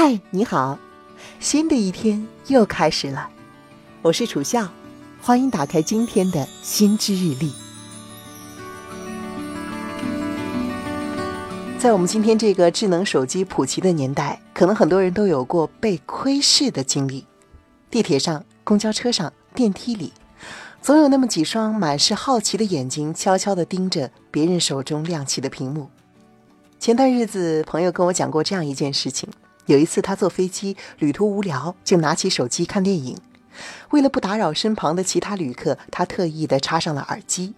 嗨，你好，新的一天又开始了，我是楚笑，欢迎打开今天的心之日历。在我们今天这个智能手机普及的年代，可能很多人都有过被窥视的经历。地铁上、公交车上、电梯里，总有那么几双满是好奇的眼睛，悄悄地盯着别人手中亮起的屏幕。前段日子，朋友跟我讲过这样一件事情。有一次，他坐飞机，旅途无聊，就拿起手机看电影。为了不打扰身旁的其他旅客，他特意的插上了耳机。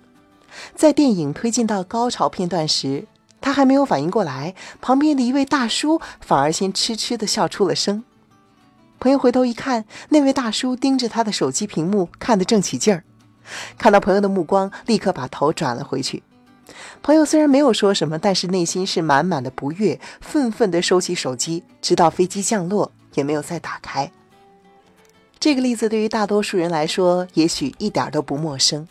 在电影推进到高潮片段时，他还没有反应过来，旁边的一位大叔反而先痴痴的笑出了声。朋友回头一看，那位大叔盯着他的手机屏幕看得正起劲儿，看到朋友的目光，立刻把头转了回去。朋友虽然没有说什么，但是内心是满满的不悦，愤愤地收起手机，直到飞机降落也没有再打开。这个例子对于大多数人来说，也许一点都不陌生。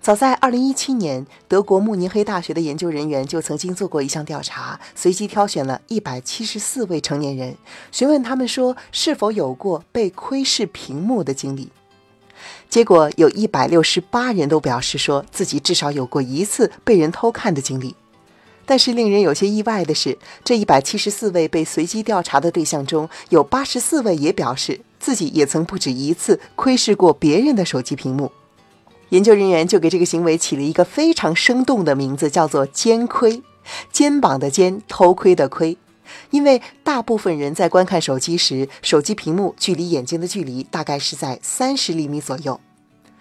早在2017年，德国慕尼黑大学的研究人员就曾经做过一项调查，随机挑选了174位成年人，询问他们说是否有过被窥视屏幕的经历。结果有一百六十八人都表示说自己至少有过一次被人偷看的经历，但是令人有些意外的是，这一百七十四位被随机调查的对象中有八十四位也表示自己也曾不止一次窥视过别人的手机屏幕。研究人员就给这个行为起了一个非常生动的名字，叫做“肩窥”，肩膀的肩，偷窥的窥。因为大部分人在观看手机时，手机屏幕距离眼睛的距离大概是在三十厘米左右。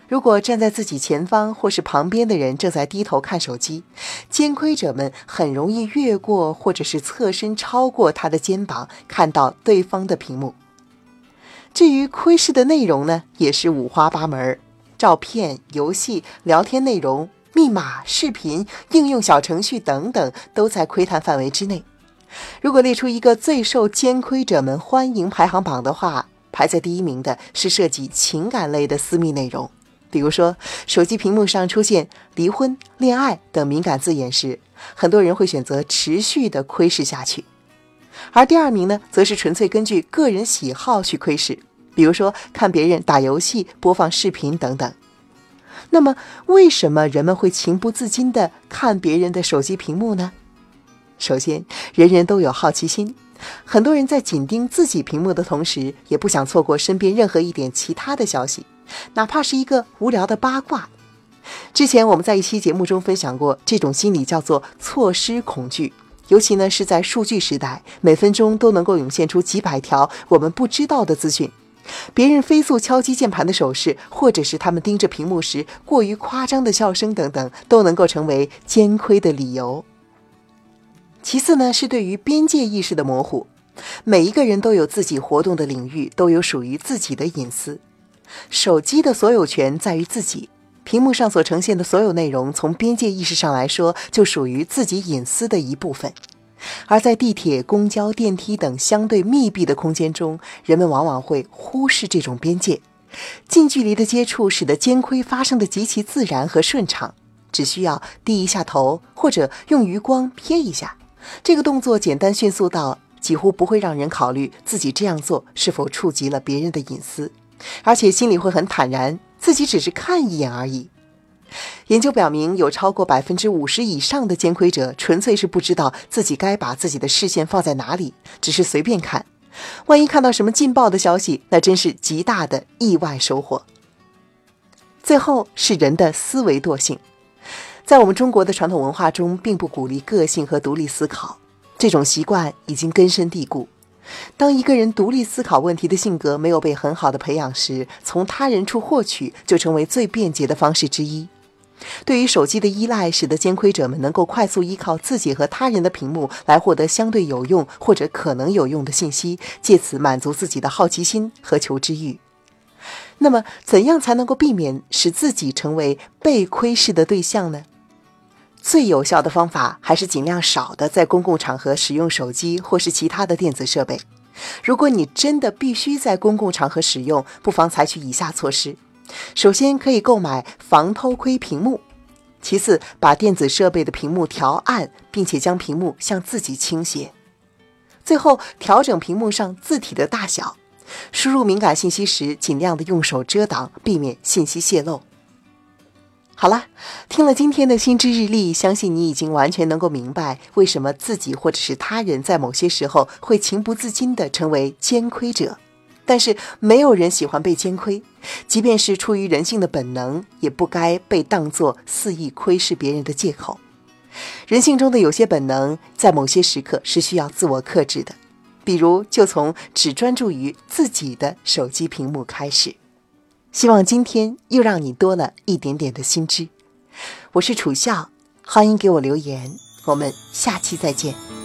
如果站在自己前方或是旁边的人正在低头看手机，监窥者们很容易越过或者是侧身超过他的肩膀，看到对方的屏幕。至于窥视的内容呢，也是五花八门，照片、游戏、聊天内容、密码、视频、应用小程序等等，都在窥探范围之内。如果列出一个最受监窥者们欢迎排行榜的话，排在第一名的是涉及情感类的私密内容，比如说手机屏幕上出现离婚、恋爱等敏感字眼时，很多人会选择持续的窥视下去。而第二名呢，则是纯粹根据个人喜好去窥视，比如说看别人打游戏、播放视频等等。那么，为什么人们会情不自禁地看别人的手机屏幕呢？首先，人人都有好奇心，很多人在紧盯自己屏幕的同时，也不想错过身边任何一点其他的消息，哪怕是一个无聊的八卦。之前我们在一期节目中分享过，这种心理叫做错失恐惧，尤其呢是在数据时代，每分钟都能够涌现出几百条我们不知道的资讯，别人飞速敲击键盘的手势，或者是他们盯着屏幕时过于夸张的笑声等等，都能够成为监窥的理由。其次呢，是对于边界意识的模糊。每一个人都有自己活动的领域，都有属于自己的隐私。手机的所有权在于自己，屏幕上所呈现的所有内容，从边界意识上来说，就属于自己隐私的一部分。而在地铁、公交、电梯等相对密闭的空间中，人们往往会忽视这种边界。近距离的接触使得监窥发生的极其自然和顺畅，只需要低一下头，或者用余光瞥一下。这个动作简单迅速到几乎不会让人考虑自己这样做是否触及了别人的隐私，而且心里会很坦然，自己只是看一眼而已。研究表明，有超过百分之五十以上的监窥者纯粹是不知道自己该把自己的视线放在哪里，只是随便看。万一看到什么劲爆的消息，那真是极大的意外收获。最后是人的思维惰性。在我们中国的传统文化中，并不鼓励个性和独立思考，这种习惯已经根深蒂固。当一个人独立思考问题的性格没有被很好的培养时，从他人处获取就成为最便捷的方式之一。对于手机的依赖，使得监窥者们能够快速依靠自己和他人的屏幕来获得相对有用或者可能有用的信息，借此满足自己的好奇心和求知欲。那么，怎样才能够避免使自己成为被窥视的对象呢？最有效的方法还是尽量少的在公共场合使用手机或是其他的电子设备。如果你真的必须在公共场合使用，不妨采取以下措施：首先，可以购买防偷窥屏幕；其次，把电子设备的屏幕调暗，并且将屏幕向自己倾斜；最后调整屏幕上字体的大小。输入敏感信息时，尽量的用手遮挡，避免信息泄露。好了，听了今天的心知日历，相信你已经完全能够明白，为什么自己或者是他人在某些时候会情不自禁地成为奸窥者。但是没有人喜欢被奸窥，即便是出于人性的本能，也不该被当作肆意窥视别人的借口。人性中的有些本能，在某些时刻是需要自我克制的，比如就从只专注于自己的手机屏幕开始。希望今天又让你多了一点点的心知。我是楚笑，欢迎给我留言，我们下期再见。